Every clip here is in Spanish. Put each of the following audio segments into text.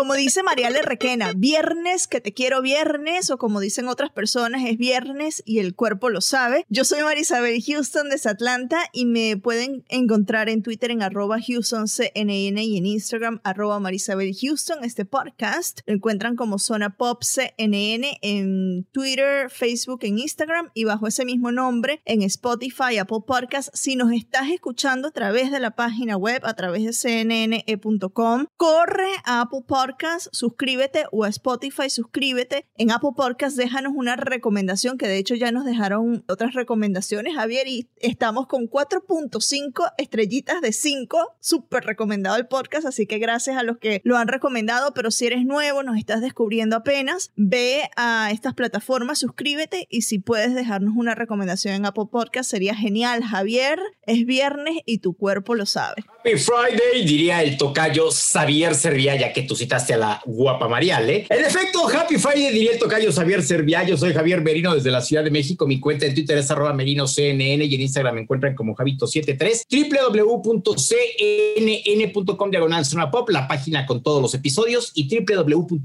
Como dice Mariale Requena, viernes que te quiero viernes, o como dicen otras personas, es viernes y el cuerpo lo sabe. Yo soy Marisabel Houston desde Atlanta y me pueden encontrar en Twitter en arroba HoustonCNN y en Instagram arroba Marisabel Houston. Este podcast lo encuentran como Zona Pop CNN en Twitter, Facebook, en Instagram y bajo ese mismo nombre en Spotify, Apple Podcast. Si nos estás escuchando a través de la página web, a través de cnne.com, corre a Apple Podcast, suscríbete o a Spotify, suscríbete. En Apple Podcast déjanos una recomendación que de hecho ya nos dejaron otras recomendaciones, Javier, y estamos con 4.5 estrellitas de 5. Súper recomendado el podcast, así que gracias a los que lo han recomendado, pero si eres nuevo, nos estás descubriendo apenas, ve a estas plataformas, suscríbete y si puedes dejarnos una recomendación en Apple Podcast sería genial. Javier, es viernes y tu cuerpo lo sabe. Happy Friday, diría el tocayo Xavier Servia, ya que tú citaste a la guapa Mariale. En efecto, Happy Friday, diría el tocayo Xavier Servia. Yo soy Javier Merino desde la Ciudad de México. Mi cuenta en Twitter es arroba merinoCNN y en Instagram me encuentran como Javito73. www.cnn.com diagonal pop, la página con todos los episodios y www.cnne.com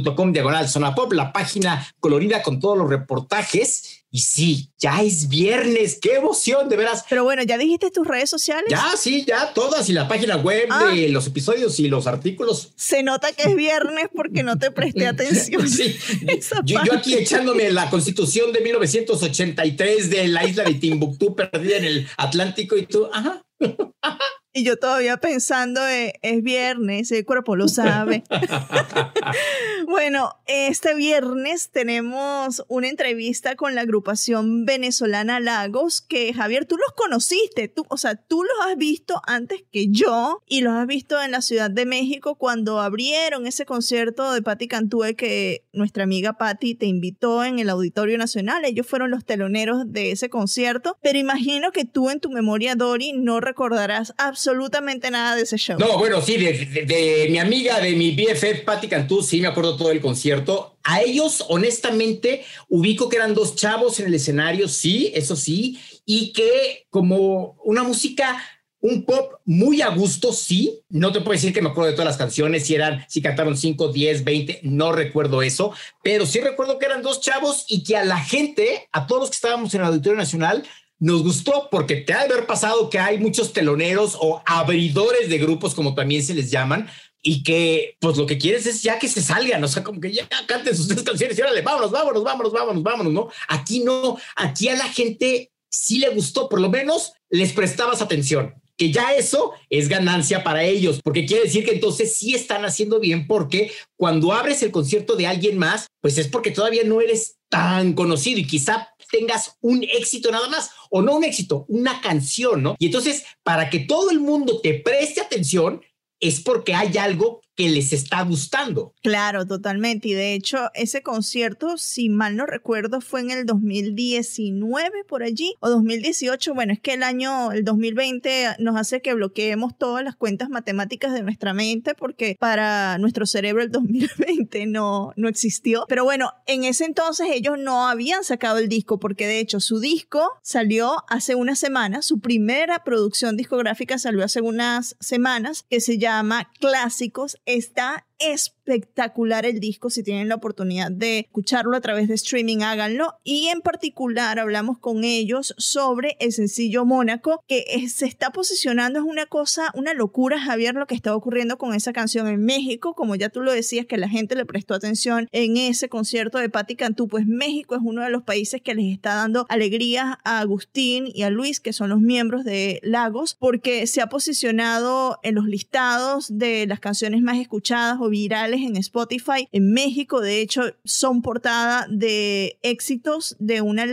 diagonal zona pop, la página colorida con todos los reportajes. Y sí, ya es viernes. ¡Qué emoción, de veras! Pero bueno, ¿ya dijiste tus redes sociales? Ya, sí, ya todas y la página web Ah. de los episodios y los artículos. Se nota que es viernes porque no te presté atención. Sí, yo, yo aquí echándome la constitución de 1983 de la isla de Timbuktu perdida en el Atlántico y tú, ajá. Y yo todavía pensando, eh, es viernes, el cuerpo lo sabe. bueno, este viernes tenemos una entrevista con la agrupación venezolana Lagos, que Javier, tú los conociste, tú, o sea, tú los has visto antes que yo y los has visto en la Ciudad de México cuando abrieron ese concierto de Patti Cantúe que nuestra amiga Patti te invitó en el Auditorio Nacional. Ellos fueron los teloneros de ese concierto, pero imagino que tú en tu memoria, Dori, no recordarás absolutamente nada de ese show. No, bueno, sí, de mi amiga, de mi BFF, Patti Cantú, sí me acuerdo todo el concierto. A ellos, honestamente, ubico que eran dos chavos en el escenario, sí, eso sí, y que como una música, un pop muy a gusto, sí. No te puedo decir que me acuerdo de todas las canciones, si eran, si cantaron 5, 10, 20, no recuerdo eso, pero sí recuerdo que eran dos chavos y que a la gente, a todos los que estábamos en el Auditorio Nacional, nos gustó porque te ha de haber pasado que hay muchos teloneros o abridores de grupos, como también se les llaman, y que pues lo que quieres es ya que se salgan, o sea, como que ya canten sus canciones y órale, vámonos, vámonos, vámonos, vámonos, vámonos, ¿no? Aquí no, aquí a la gente sí le gustó, por lo menos les prestabas atención, que ya eso es ganancia para ellos, porque quiere decir que entonces sí están haciendo bien, porque cuando abres el concierto de alguien más, pues es porque todavía no eres tan conocido y quizá tengas un éxito nada más, o no un éxito, una canción, ¿no? Y entonces, para que todo el mundo te preste atención, es porque hay algo que les está gustando. Claro, totalmente. Y de hecho, ese concierto, si mal no recuerdo, fue en el 2019 por allí o 2018. Bueno, es que el año, el 2020 nos hace que bloqueemos todas las cuentas matemáticas de nuestra mente porque para nuestro cerebro el 2020 no, no existió. Pero bueno, en ese entonces ellos no habían sacado el disco porque de hecho su disco salió hace una semana, su primera producción discográfica salió hace unas semanas que se llama Clásicos está espectacular el disco. Si tienen la oportunidad de escucharlo a través de streaming, háganlo. Y en particular hablamos con ellos sobre el sencillo Mónaco, que se está posicionando. Es una cosa, una locura, Javier, lo que está ocurriendo con esa canción en México. Como ya tú lo decías, que la gente le prestó atención en ese concierto de Patti Cantú, pues México es uno de los países que les está dando alegría a Agustín y a Luis, que son los miembros de Lagos, porque se ha posicionado en los listados de las canciones más escuchadas o virales en Spotify. En México, de hecho, son portada de éxitos de una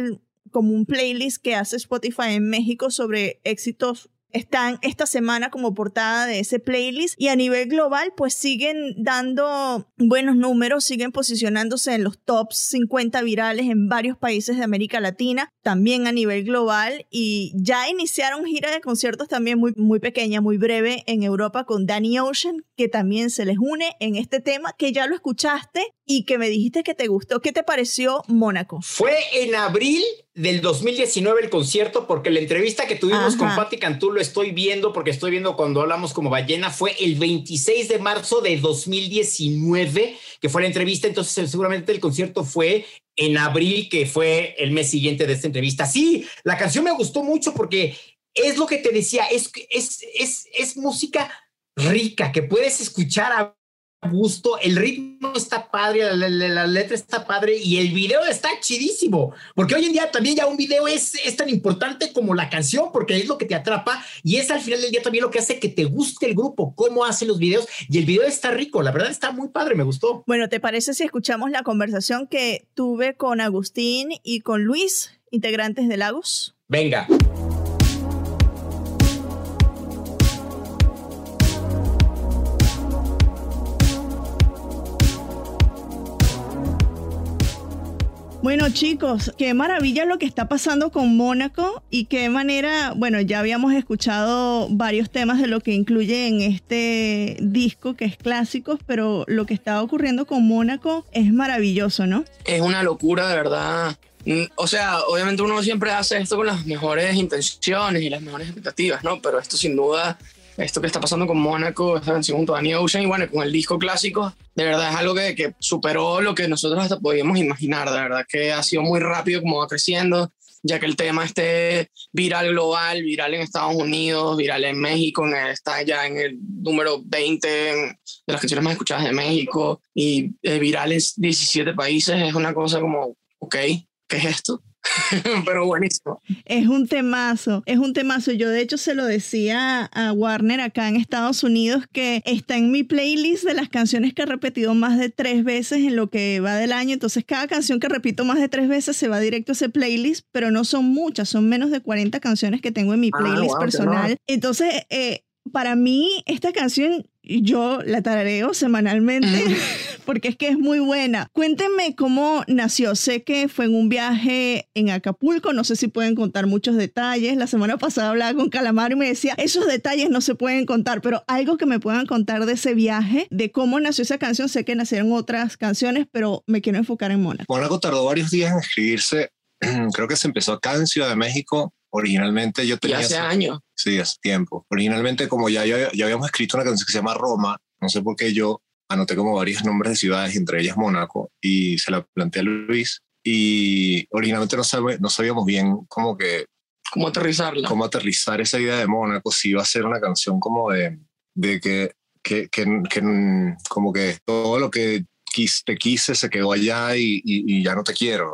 como un playlist que hace Spotify en México sobre éxitos están esta semana como portada de ese playlist y a nivel global pues siguen dando buenos números, siguen posicionándose en los tops 50 virales en varios países de América Latina, también a nivel global y ya iniciaron gira de conciertos también muy, muy pequeña, muy breve en Europa con Danny Ocean, que también se les une en este tema, que ya lo escuchaste y que me dijiste que te gustó. ¿Qué te pareció Mónaco? Fue en abril del 2019 el concierto, porque la entrevista que tuvimos con Patti Cantú lo estoy viendo, porque estoy viendo cuando hablamos como ballena, fue el 26 de marzo de 2019, que fue la entrevista, entonces seguramente el concierto fue en abril, que fue el mes siguiente de esta entrevista. Sí, la canción me gustó mucho porque es lo que te decía, es, es, es, es música rica, que puedes escuchar a gusto, el ritmo está padre, la, letra está padre y el video está chidísimo, porque hoy en día también ya un video es, es tan importante como la canción, porque es lo que te atrapa y es al final del día también lo que hace que te guste el grupo, cómo hace los videos y el video está rico, la verdad está muy padre, me gustó. Bueno, ¿te parece si escuchamos la conversación que tuve con Agustín y con Luis, integrantes de Lagos? Venga. Bueno chicos, qué maravilla lo que está pasando con Mónaco y qué manera, bueno, ya habíamos escuchado varios temas de lo que incluye en este disco que es clásicos, pero lo que está ocurriendo con Mónaco es maravilloso, ¿no? Es una locura, de verdad. Mm, o sea, obviamente uno siempre hace esto con las mejores intenciones y las mejores expectativas, ¿no? Pero esto sin duda esto que está pasando con Mónaco, esta canción junto a Danny Ocean y bueno, con el disco clásico, de verdad es algo que, que, superó lo que nosotros hasta podíamos imaginar, de verdad que ha sido muy rápido como va creciendo, ya que el tema esté viral global, viral en Estados Unidos, viral en México, está ya en el número 20 de las canciones más escuchadas de México y eh, viral en 17 países, es una cosa como, ok, ¿qué es esto? pero buenísimo. Es un temazo, es un temazo. Yo de hecho se lo decía a Warner acá en Estados Unidos que está en mi playlist de las canciones que he repetido más de tres veces en lo que va del año. Entonces cada canción que repito más de tres veces se va directo a ese playlist, pero no son muchas, son menos de 40 canciones que tengo en mi ah, playlist personal. Entonces, eh, para mí esta canción yo la tarareo semanalmente porque es que es muy buena. Cuéntenme cómo nació. Sé que fue en un viaje en Acapulco, no sé si pueden contar muchos detalles. La semana pasada hablaba con Calamar y me decía, esos detalles no se pueden contar, pero algo que me puedan contar de ese viaje, de cómo nació esa canción. Sé que nacieron otras canciones, pero me quiero enfocar en Mónaco. Mónaco tardó varios días en escribirse. Creo que se empezó acá en Ciudad de México Originalmente yo tenía... hace años. Sí, hace tiempo. Originalmente como ya, ya, ya, habíamos escrito una canción que se llama Roma, no sé por qué yo anoté como varios nombres de ciudades, entre ellas Mónaco, y se la planteé a Luis. Y originalmente no, sabe, no sabíamos bien cómo que... Cómo aterrizarla. Cómo aterrizar esa idea de Mónaco, si iba a ser una canción como de, de que, que, que, que como que todo lo que te quise, se quedó allá y, ya no te quiero,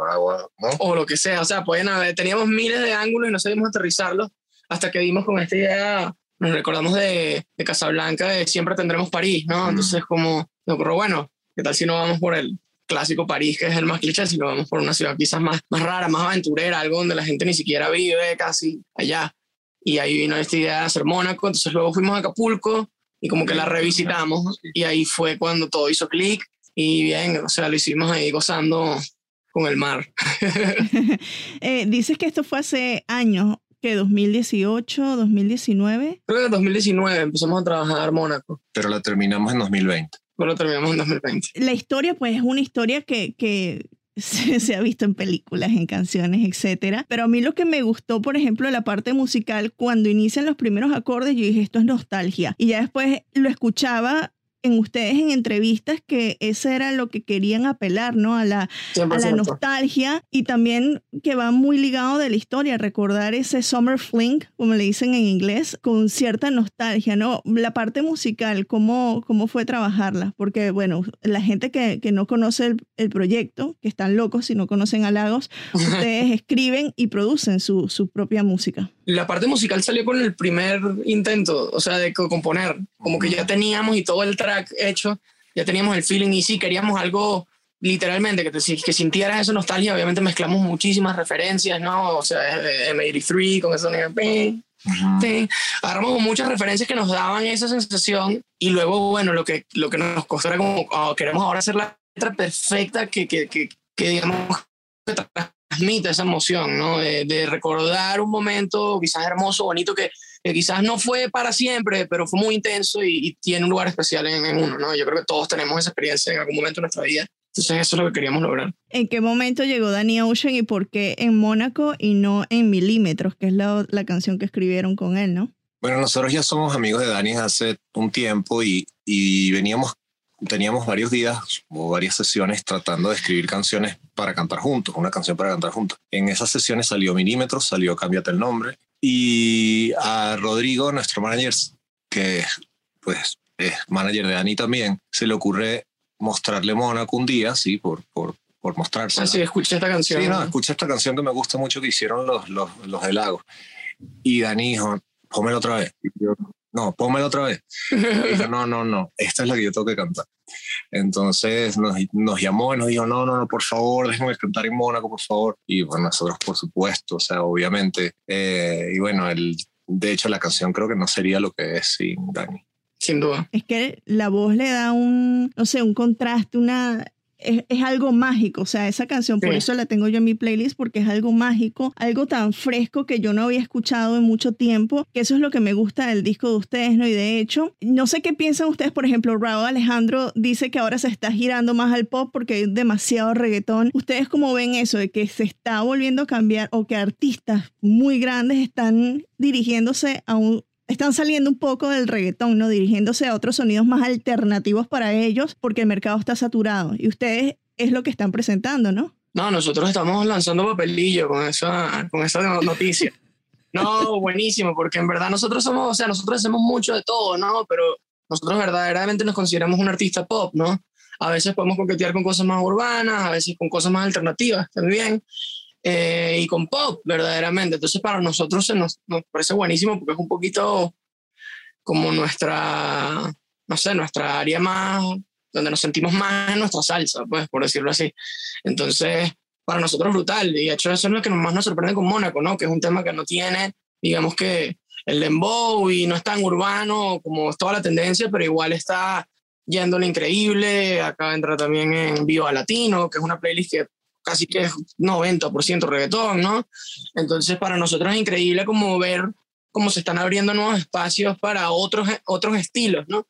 ¿no? O lo que sea, o sea, pueden haber, teníamos miles de ángulos y no sabíamos aterrizarlos hasta que dimos con esta idea, nos recordamos de, de Casablanca, de siempre tendremos París, ¿no? Entonces, como, pero bueno, ¿qué tal si no vamos por el clásico París, que es el más cliché, sino vamos por una ciudad quizás más, más rara, más aventurera, algo donde la gente ni siquiera vive casi allá? Y ahí vino esta idea de hacer Mónaco, entonces luego fuimos a Acapulco, y como que la revisitamos y ahí fue cuando todo hizo clic y bien, o sea, lo hicimos ahí gozando con el mar. eh, dices que esto fue hace años, que 2018, 2019. Creo que en 2019 empezamos a trabajar Mónaco. Pero la terminamos en 2020. Pero la terminamos en 2020. La historia, pues, es una historia que, que se, se, ha visto en películas, en canciones, etcétera. Pero a mí lo que me gustó, por ejemplo, la parte musical, cuando inician los primeros acordes, yo dije, esto es nostalgia. Y ya después lo escuchaba en ustedes en entrevistas que ese era lo que querían apelar, ¿no? A la, a la nostalgia y también que va muy ligado de la historia, recordar ese summer fling, como le dicen en inglés, con cierta nostalgia, ¿no? La parte musical, ¿cómo, cómo fue trabajarla? Porque, bueno, la gente que, que no conoce el, el, proyecto, que están locos si no conocen a Lagos, ustedes escriben y producen su, su propia música. La parte musical salió con el primer intento, o sea, de componer, como que ya teníamos y todo el track hecho, ya teníamos el feeling y sí, queríamos algo literalmente que, te, que sintieras esa nostalgia. Obviamente mezclamos muchísimas referencias, ¿no? O sea, M83 con eso Sí, agarramos muchas referencias que nos daban esa sensación y luego, bueno, lo que, lo que nos costó era como, oh, queremos ahora hacer la letra perfecta que, que, que, que digamos, que transmite esa emoción, ¿no? De, de, recordar un momento quizás hermoso, bonito, que, que quizás no fue para siempre, pero fue muy intenso y, y tiene un lugar especial en, en, uno, ¿no? Yo creo que todos tenemos esa experiencia en algún momento de nuestra vida. Entonces eso es lo que queríamos lograr. ¿En qué momento llegó Danny Ocean y por qué en Mónaco y no en Milímetros, que es la, la canción que escribieron con él, ¿no? Bueno, nosotros ya somos amigos de Dani hace un tiempo y, y veníamos, teníamos varios días o varias sesiones tratando de escribir canciones para cantar juntos, una canción para cantar juntos. En esas sesiones salió Milímetros, salió Cámbiate el nombre y a Rodrigo, nuestro manager, que pues es manager de Dani también, se le ocurre mostrarle Mónaco un día, sí, por, por, por mostrarse. Ah, sí, escuché esta canción. Sí, no, escuché esta canción que me gusta mucho que hicieron los, los, los de Lago. Y Dani dijo, pómelo otra vez. Y yo, no, pómelo otra vez. Y no, no, no, esta es la que yo tengo que cantar. Entonces nos, nos, llamó y nos dijo, no, no, no, por favor, déjenme cantar en Mónaco, por favor. Y bueno, nosotros, por supuesto, o sea, obviamente. Eh, y bueno, el, de hecho, la canción creo que no sería lo que es sin Dani. Sin duda. Es que la voz le da un, no sé, un contraste, una es, es, algo mágico, o sea, esa canción, sí. por eso la tengo yo en mi playlist, porque es algo mágico, algo tan fresco que yo no había escuchado en mucho tiempo, que eso es lo que me gusta del disco de ustedes, ¿no? Y de hecho, no sé qué piensan ustedes, por ejemplo, Raúl Alejandro dice que ahora se está girando más al pop porque hay demasiado reggaetón. ¿Ustedes cómo ven eso, de que se está volviendo a cambiar o que artistas muy grandes están dirigiéndose a un, están saliendo un poco del reggaetón, ¿no? Dirigiéndose a otros sonidos más alternativos para ellos porque el mercado está saturado. Y ustedes es lo que están presentando, ¿no? No, nosotros estamos lanzando papelillo con esa, con esa noticia. No, buenísimo, porque en verdad nosotros somos, o sea, nosotros hacemos mucho de todo, ¿no? Pero nosotros verdaderamente nos consideramos un artista pop, ¿no? A veces podemos coquetear con cosas más urbanas, a veces con cosas más alternativas también eh, y con pop, verdaderamente. Entonces, para nosotros se nos, nos, parece buenísimo porque es un poquito como nuestra, no sé, nuestra área más, donde nos sentimos más en nuestra salsa, pues, por decirlo así. Entonces, para nosotros brutal. Y de hecho, eso es lo que más nos sorprende con Mónaco, ¿no? Que es un tema que no tiene, digamos que el dembow y no es tan urbano como es toda la tendencia, pero igual está yendo lo increíble. Acá entra también en Viva Latino, que es una playlist que casi que es 90% reggaetón, ¿no? Entonces para nosotros es increíble como ver cómo se están abriendo nuevos espacios para otros, otros estilos, ¿no?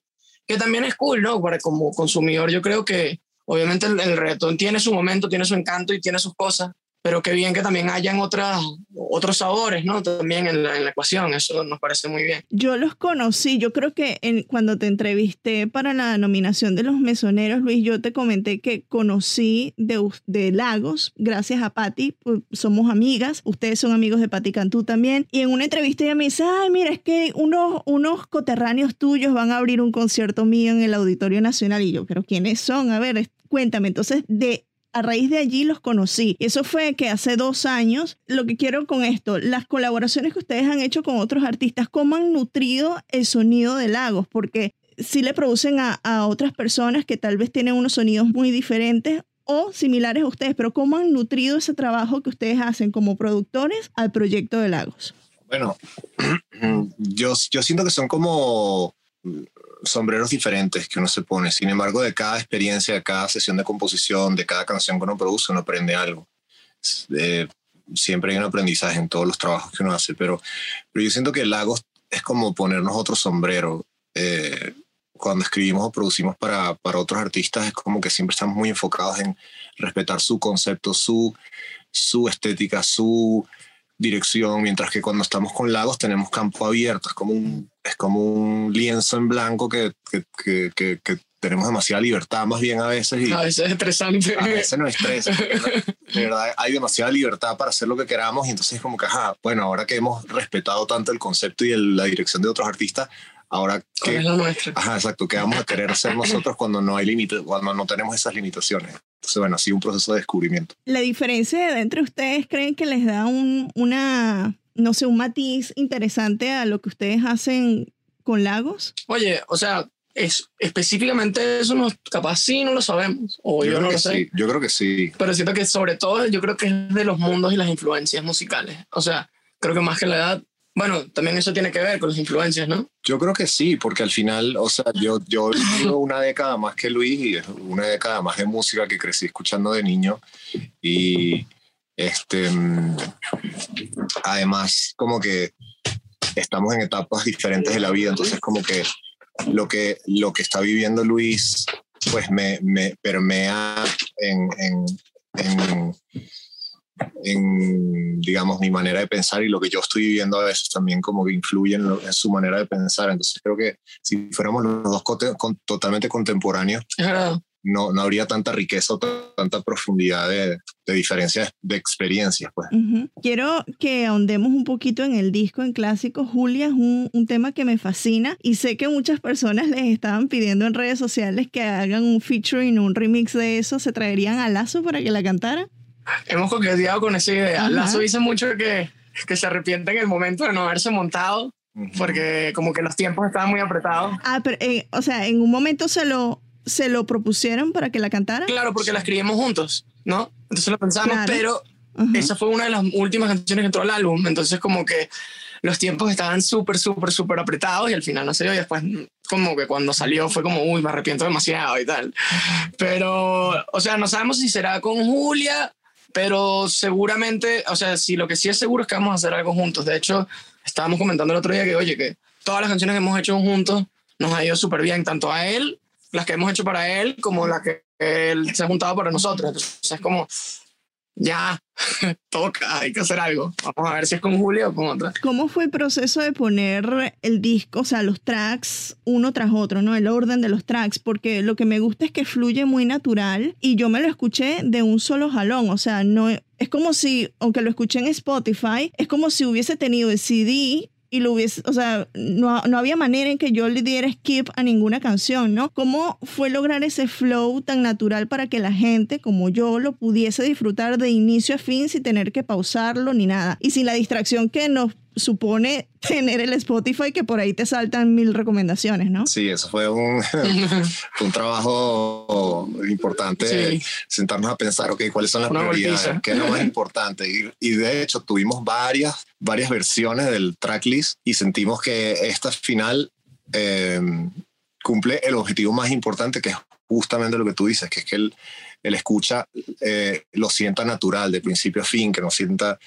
Que también es cool, ¿no? Para como consumidor yo creo que obviamente el, el reggaetón tiene su momento, tiene su encanto y tiene sus cosas, pero qué bien que también hayan otras, otros sabores, ¿no? También en la, en la, ecuación, eso nos parece muy bien. Yo los conocí, yo creo que en, cuando te entrevisté para la nominación de los mesoneros, Luis, yo te comenté que conocí de, de Lagos, gracias a Patti, pues, somos amigas, ustedes son amigos de Patti Cantú también, y en una entrevista ella me dice, ay, mira, es que unos, unos coterráneos tuyos van a abrir un concierto mío en el Auditorio Nacional, y yo, pero ¿quiénes son? A ver, cuéntame, entonces, de a raíz de allí los conocí. Eso fue que hace dos años, lo que quiero con esto, las colaboraciones que ustedes han hecho con otros artistas, ¿cómo han nutrido el sonido de Lagos? Porque si le producen a, a otras personas que tal vez tienen unos sonidos muy diferentes o similares a ustedes, pero ¿cómo han nutrido ese trabajo que ustedes hacen como productores al proyecto de Lagos? Bueno, yo, yo siento que son como sombreros diferentes que uno se pone. Sin embargo, de cada experiencia, de cada sesión de composición, de cada canción que uno produce, uno aprende algo. Eh, siempre hay un aprendizaje en todos los trabajos que uno hace, pero, pero yo siento que Lagos es como ponernos otro sombrero. Eh, cuando escribimos o producimos para, para otros artistas, es como que siempre estamos muy enfocados en respetar su concepto, su, su estética, su dirección, mientras que cuando estamos con Lagos tenemos campo abierto, es como un, es como un lienzo en blanco que, que, que, que tenemos demasiada libertad más bien a veces. Y a veces es estresante. A veces no estresa. De verdad, hay demasiada libertad para hacer lo que queramos y entonces como que, ajá, bueno, ahora que hemos respetado tanto el concepto y la dirección de otros artistas, ahora que... Es la nuestra. Ajá, exacto, ¿qué vamos a querer hacer nosotros cuando no hay límites, cuando no tenemos esas limitaciones? Entonces, bueno, ha sido un proceso de descubrimiento. La diferencia entre ustedes creen que les da un, una, no sé, un matiz interesante a lo que ustedes hacen con Lagos? Oye, o sea, es, específicamente eso no, capaz sí no lo sabemos, o yo, Yo, no creo lo que sé. sí, yo creo que sí. Pero siento que sobre todo yo creo que es de los mundos y las influencias musicales. O sea, creo que más que la edad, bueno, también eso tiene que ver con las influencias, ¿no? Yo creo que sí, porque al final, o sea, yo, yo tengo una década más que Luis y es una década más de música que crecí escuchando de niño y este, mm, además como que estamos en etapas diferentes de la vida, entonces como que lo que, lo que está viviendo Luis pues me, me permea en, en, en, en, digamos, mi manera de pensar y lo que yo estoy viviendo a veces también como que influye en, lo- en su manera de pensar. Entonces creo que si fuéramos los dos con- totalmente contemporáneos, no, no habría tanta riqueza o tanta profundidad de, de diferencias de experiencias. Pues. Quiero que ahondemos un poquito en el disco en clásico. Julia es un, un tema que me fascina y sé que muchas personas les estaban pidiendo en redes sociales que hagan un featuring, un remix de eso. ¿Se traerían a Lazo para que la cantara? Hemos coqueteado con esa idea. Ajá. Lazo dice mucho que, que se arrepiente en el momento de no haberse montado, Ujú. porque como que los tiempos estaban muy apretados. Ah, pero, eh, o sea, en un momento se lo, se lo propusieron para que la cantara. Claro, porque la escribimos juntos, ¿no? Entonces lo pensamos, Claro. pero Ajá. esa fue una de las últimas canciones que entró al álbum. Entonces como que los tiempos estaban súper, súper, súper apretados y al final no se dio. Y después como que cuando salió fue como, uy, me arrepiento demasiado y tal. Pero, o sea, no sabemos si será con Julia, pero seguramente, o sea, si lo que sí es seguro es que vamos a hacer algo juntos. De hecho, estábamos comentando el otro día que, oye, que todas las canciones que hemos hecho juntos nos ha ido súper bien, tanto a él, las que hemos hecho para él, como las que él se ha juntado para nosotros. Entonces es como, ya, toca, hay que hacer algo. Vamos a ver si es con Julia o con otra. ¿Cómo fue el proceso de poner el disco, o sea, los tracks uno tras otro, ¿no? El orden de los tracks, porque lo que me gusta es que fluye muy natural y yo me lo escuché de un solo jalón, o sea, no es como si, aunque lo escuché en Spotify, es como si hubiese tenido el CD y lo hubiese, o sea, no, no había manera en que yo le diera skip a ninguna canción, ¿no? ¿Cómo fue lograr ese flow tan natural para que la gente como yo lo pudiese disfrutar de inicio a fin sin tener que pausarlo ni nada? Y sin la distracción que nos supone tener el Spotify que por ahí te saltan mil recomendaciones, ¿no? Sí, eso fue un, un trabajo importante, Sí. sentarnos a pensar, ok, cuáles son las Una prioridades, golpiza. qué es lo más importante. Y, y de hecho tuvimos varias, varias versiones del tracklist y sentimos que esta final eh, cumple el objetivo más importante, que es justamente lo que tú dices, que es que el, el escucha eh, lo sienta natural, de principio a fin, que no sienta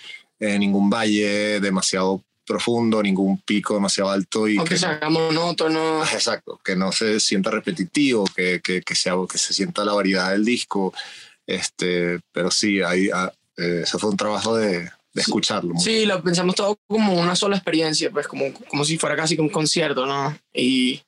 eh, ningún valle demasiado profundo, ningún pico demasiado alto y Aunque que se no- haga monótono. Exacto, que no se sienta repetitivo, que, que, que, sea, que se sienta la variedad del disco. Este, pero sí, ahí, ah, eh, ese fue un trabajo de, de escucharlo. Sí, lo pensamos todo como una sola experiencia, pues como, como si fuera casi un concierto, ¿no? Y,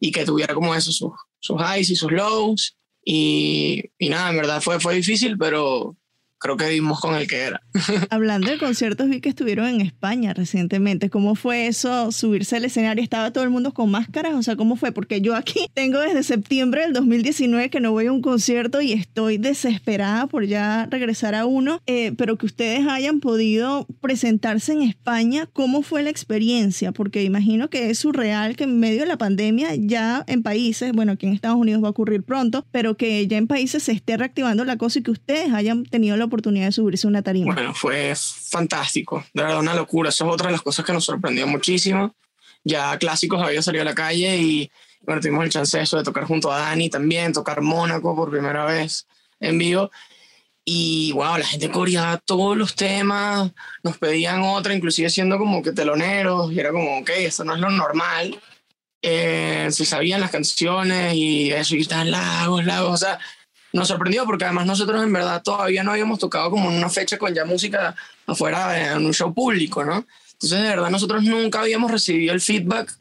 y que tuviera como eso, sus, sus highs y sus lows. Y, y nada, en verdad fue, fue difícil, pero creo que dimos con el que era. Hablando de conciertos, vi que estuvieron en España recientemente. ¿Cómo fue eso, subirse al escenario? ¿Estaba todo el mundo con máscaras? O sea, ¿cómo fue? Porque yo aquí tengo desde septiembre del 2019 que no voy a un concierto y estoy desesperada por ya regresar a uno. Eh, pero que ustedes hayan podido presentarse en España, ¿cómo fue la experiencia? Porque imagino que es surreal que en medio de la pandemia ya en países, bueno, aquí en Estados Unidos va a ocurrir pronto, pero que ya en países se esté reactivando la cosa y que ustedes hayan tenido la oportunidad de subirse una tarima. Bueno, fue fantástico, de verdad una locura. Eso es otra de las cosas que nos sorprendió muchísimo. Ya Clásicos había salido a la calle y, Bueno, tuvimos el chance eso de tocar junto a Dani también, tocar Mónaco por primera vez en vivo. Y wow, la gente coreaba todos los temas, nos pedían otra, inclusive siendo como que teloneros, y era como, ok, esto no es lo normal. Eh, se sabían las canciones y eso, y estaban lagos, lagos, o sea, nos sorprendió porque además nosotros en verdad todavía no habíamos tocado como en una fecha con ya música afuera en un show público, ¿no? Entonces, de verdad, nosotros nunca habíamos recibido el feedback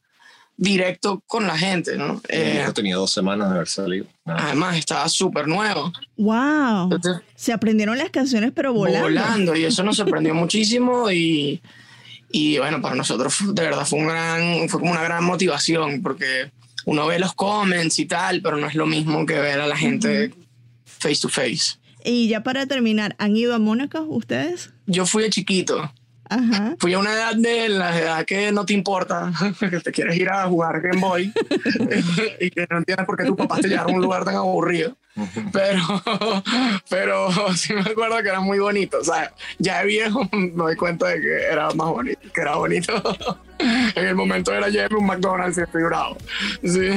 directo con la gente, ¿no? Eh, tenía dos semanas de haber salido. Además, estaba súper nuevo. ¡Wow! Se aprendieron las canciones, pero volando. Volando, y eso nos sorprendió muchísimo y, y bueno, para nosotros de verdad fue, un gran, fue como una gran motivación porque uno ve los comments y tal, pero no es lo mismo que ver a la gente face to face. Y ya para terminar, ¿han ido a Mónaco ustedes? Yo fui de chiquito. Ajá. Fui a una edad de la edad que no te importa, que te quieres ir a jugar Game Boy y que no entiendes por qué tu papá te llevaron a un lugar tan aburrido. Pero, pero sí me acuerdo que era muy bonito. O sea, ya de viejo me doy cuenta de que era más bonito, que era bonito. En el momento era llevarme un McDonald's y estoy bravo. Sí.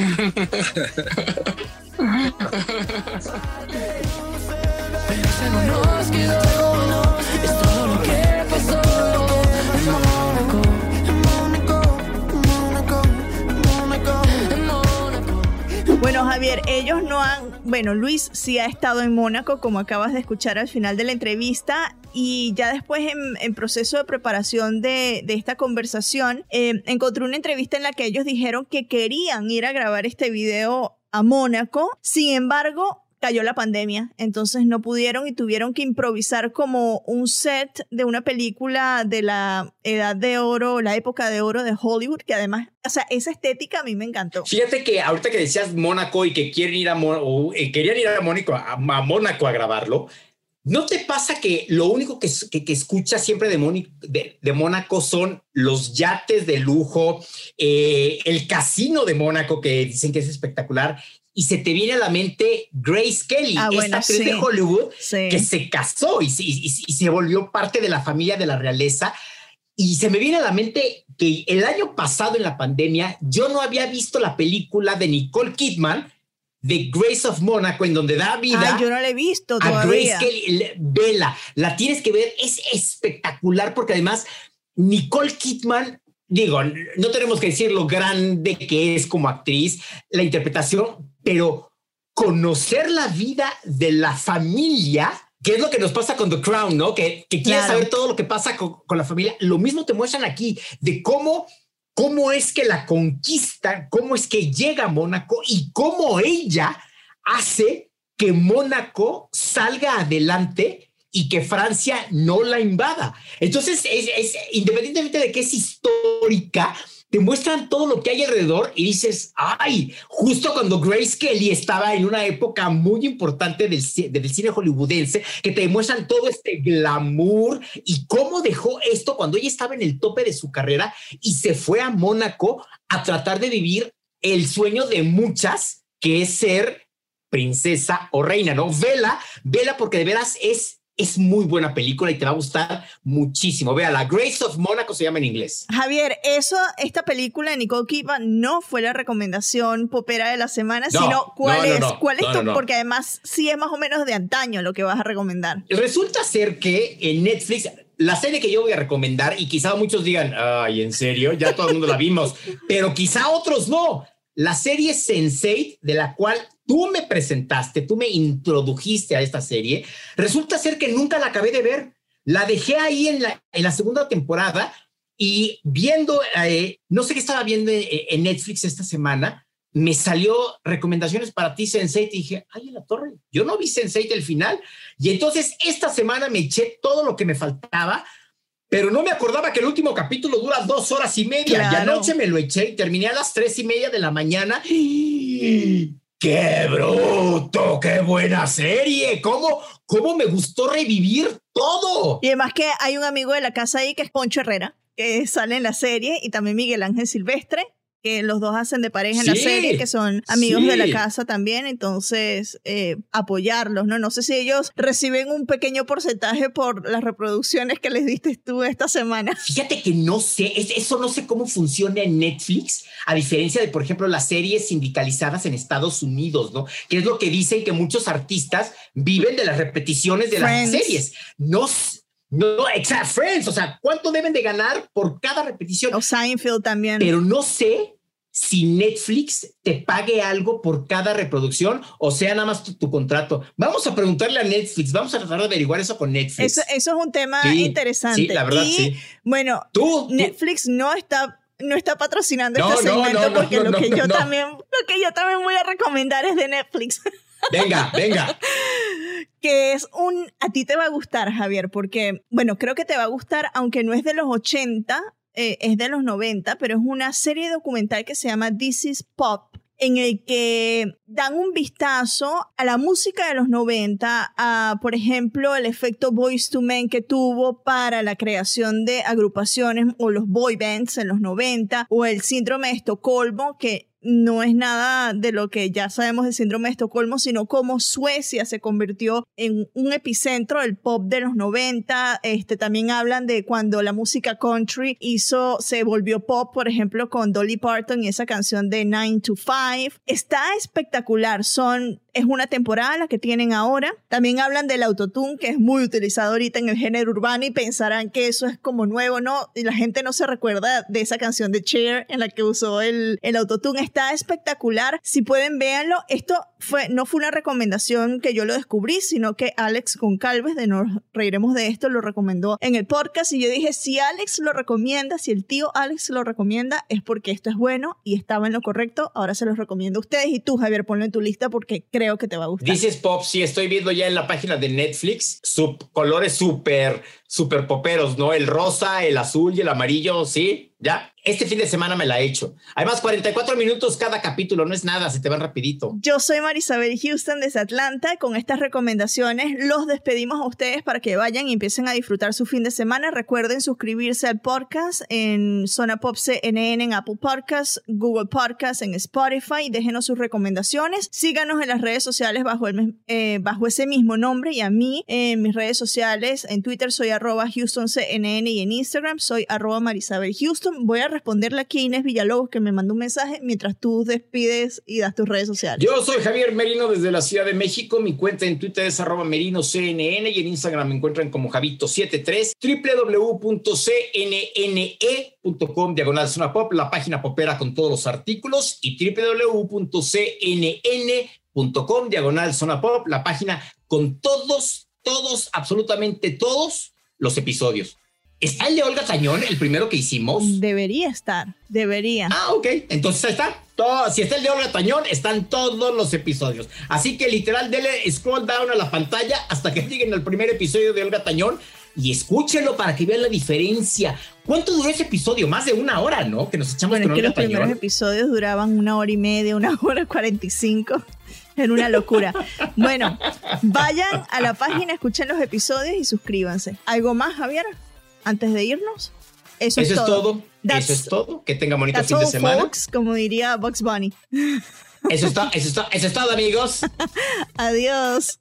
Bueno, Javier, ellos no han, bueno, Luis sí ha estado en Mónaco, como acabas de escuchar al final de la entrevista, y ya después en, proceso de preparación de, esta conversación, eh, encontré una entrevista en la que ellos dijeron que querían ir a grabar este video a Mónaco, sin embargo, cayó la pandemia, entonces no pudieron y tuvieron que improvisar como un set de una película de la edad de oro, la época de oro de Hollywood, que además, o sea, esa estética a mí me encantó. Fíjate que ahorita que decías Mónaco y que quieren ir a o, eh, querían ir a Mónaco a, Mónaco a grabarlo, ¿No te pasa que lo único que, que, escuchas siempre de, de, Mónaco son los yates de lujo, eh, el casino de Mónaco que dicen que es espectacular y se te viene a la mente Grace Kelly, ah, esta actriz de Hollywood que se casó y, se volvió parte de la familia de la realeza. Y se me viene a la mente que el año pasado en la pandemia yo no había visto la película de Nicole Kidman de Grace of Monaco en donde da vida. yo no la he visto todavía. A Grace Kelly, vela, la tienes que ver, es espectacular porque además Nicole Kidman digo, no tenemos que decir lo grande que es como actriz, la interpretación, pero conocer la vida de la familia, que es lo que nos pasa con The Crown, ¿no? Que, que quieres saber todo lo que pasa con, la familia. Lo mismo te muestran aquí, de cómo, cómo es que la conquista, cómo es que llega a Mónaco y cómo ella hace que Mónaco salga adelante y que Francia no la invada. Entonces, es, independientemente de que es histórica, te muestran todo lo que hay alrededor y dices, ay, justo cuando Grace Kelly estaba en una época muy importante del, del cine hollywoodense, que te muestran todo este glamour y cómo dejó esto cuando ella estaba en el tope de su carrera y se fue a Mónaco a tratar de vivir el sueño de muchas, que es ser princesa o reina, ¿no? Vela, vela porque de veras es es muy buena película y te va a gustar muchísimo. Vea, la Grace of Monaco se llama en inglés. Javier, eso, esta película de Nicole Kidman no fue la recomendación popera de la semana, sino cuál es, cuál es tu, porque además sí es más o menos de antaño lo que vas a recomendar. Resulta ser que en Netflix la serie que yo voy a recomendar, y quizá muchos digan, ay, en serio, ya todo el mundo la vimos, pero quizá otros no. La serie Sense8, de la cual tú me presentaste, tú me introdujiste a esta serie, resulta ser que nunca la acabé de ver. La dejé ahí en la, en la segunda temporada y viendo, eh, no sé qué estaba viendo en, Netflix esta semana, me salió recomendaciones para ti, Sense8, y dije, ay, en la torre, yo no vi Sense8 el final. Y entonces esta semana me eché todo lo que me faltaba pero no me acordaba que el último capítulo dura dos horas y media. Y anoche me lo eché y terminé a las tres y media de la mañana. ¡Qué bruto! ¡Qué buena serie! ¿Cómo, ¿Cómo me gustó revivir todo? Y además que hay un amigo de la casa ahí que es Poncho Herrera, que sale en la serie, y también Miguel Ángel Silvestre, que los dos hacen de pareja en la serie, que son amigos de la casa también, entonces eh, apoyarlos, ¿no? No sé si ellos reciben un pequeño porcentaje por las reproducciones que les diste tú esta semana. Fíjate que no sé, eso no sé cómo funciona en Netflix, a diferencia de, por ejemplo, las series sindicalizadas en Estados Unidos, ¿no? Que es lo que dicen que muchos artistas viven de las repeticiones de las series. No no, exacto, Friends, o sea, ¿cuánto deben de ganar por cada repetición? O Seinfeld también. Pero no sé si Netflix te pague algo por cada reproducción o sea nada más tu, contrato. Vamos a preguntarle a Netflix, vamos a tratar de averiguar eso con Netflix. Eso, es un tema interesante. Sí, la verdad, sí. Bueno, ¿Tú, Netflix no está no está patrocinando este segmento porque lo que yo también lo que yo también voy a recomendar es de Netflix. Venga, venga. que es un, a ti te va a gustar, Javier, porque, bueno, creo que te va a gustar, aunque no es de los 80, eh, es de los 90, pero es una serie documental que se llama This is Pop en el que dan un vistazo a la música de los 90, a, por ejemplo, el efecto Voice to Men que tuvo para la creación de agrupaciones o los boy bands en los 90, o el síndrome de Estocolmo, que no es nada de lo que ya sabemos del síndrome de Estocolmo, sino cómo Suecia se convirtió en un epicentro del pop de los 90. Este, también hablan de cuando la música country hizo, se volvió pop, por ejemplo, con Dolly Parton y esa canción de 9 to 5. Está espectacular, son es una temporada la que tienen ahora. También hablan del autotune, que es muy utilizado ahorita en el género urbano y pensarán que eso es como nuevo, ¿no? Y la gente no se recuerda de esa canción de Cher en la que usó el, el autotune. Está espectacular. Si pueden, véanlo. Esto fue, no fue una recomendación que yo lo descubrí, sino que Alex Concalves, de Nos Reiremos de Esto, lo recomendó en el podcast. Y yo dije, si Alex lo recomienda, si el tío Alex lo recomienda, es porque esto es bueno y estaba en lo correcto. Ahora se los recomiendo a ustedes. Y tú, Javier, ponlo en tu lista porque creo creo que te va a gustar. Dices pop, sí, estoy viendo ya en la página de Netflix, sub, colores súper, súper poperos, ¿no? El rosa, el azul y el amarillo, sí, ya. Este fin de semana me la he hecho. Además, 44 minutos cada capítulo, no es nada, se te van rapidito. Yo soy Marisabel Houston desde Atlanta. Con estas recomendaciones los despedimos a ustedes para que vayan y empiecen a disfrutar su fin de semana. Recuerden suscribirse al podcast en Zona Pop CNN en Apple Podcasts, Google Podcasts, en Spotify. Déjenos sus recomendaciones. Síganos en las redes sociales bajo, el, eh, bajo ese mismo nombre y a mí en mis redes sociales. En Twitter soy HoustonCNN y en Instagram soy arroba Marisabel Houston. Voy a responderle aquí a Inés Villalobos que me mandó un mensaje mientras tú despides y das tus redes sociales. Yo soy Javier Merino desde la Ciudad de México. Mi cuenta en Twitter es arroba merinoCNN y en Instagram me encuentran como Javito73 www.cnne.com diagonal zona pop, la página popera con todos los artículos y www.cnn.com diagonal zona pop, la página con todos, todos, absolutamente todos los episodios. ¿Está el de Olga Tañón, el primero que hicimos? Debería estar, debería. Ah, ok. Entonces está. Todo, si está el de Olga Tañón, están todos los episodios. Así que literal, dele scroll down a la pantalla hasta que lleguen al primer episodio de Olga Tañón y escúchenlo para que vean la diferencia. ¿Cuánto duró ese episodio? Más de una hora, ¿no? Que nos echamos bueno, es que los primeros episodios duraban una hora y media, una hora cuarenta y cinco. Era una locura. Bueno, vayan a la página, escuchen los episodios y suscríbanse. ¿Algo más, Javier? antes de irnos. Eso, es, todo. Eso es todo. Que tenga bonito fin de semana. como diría Bugs Bunny. Eso está, eso está, eso es todo, amigos. Adiós.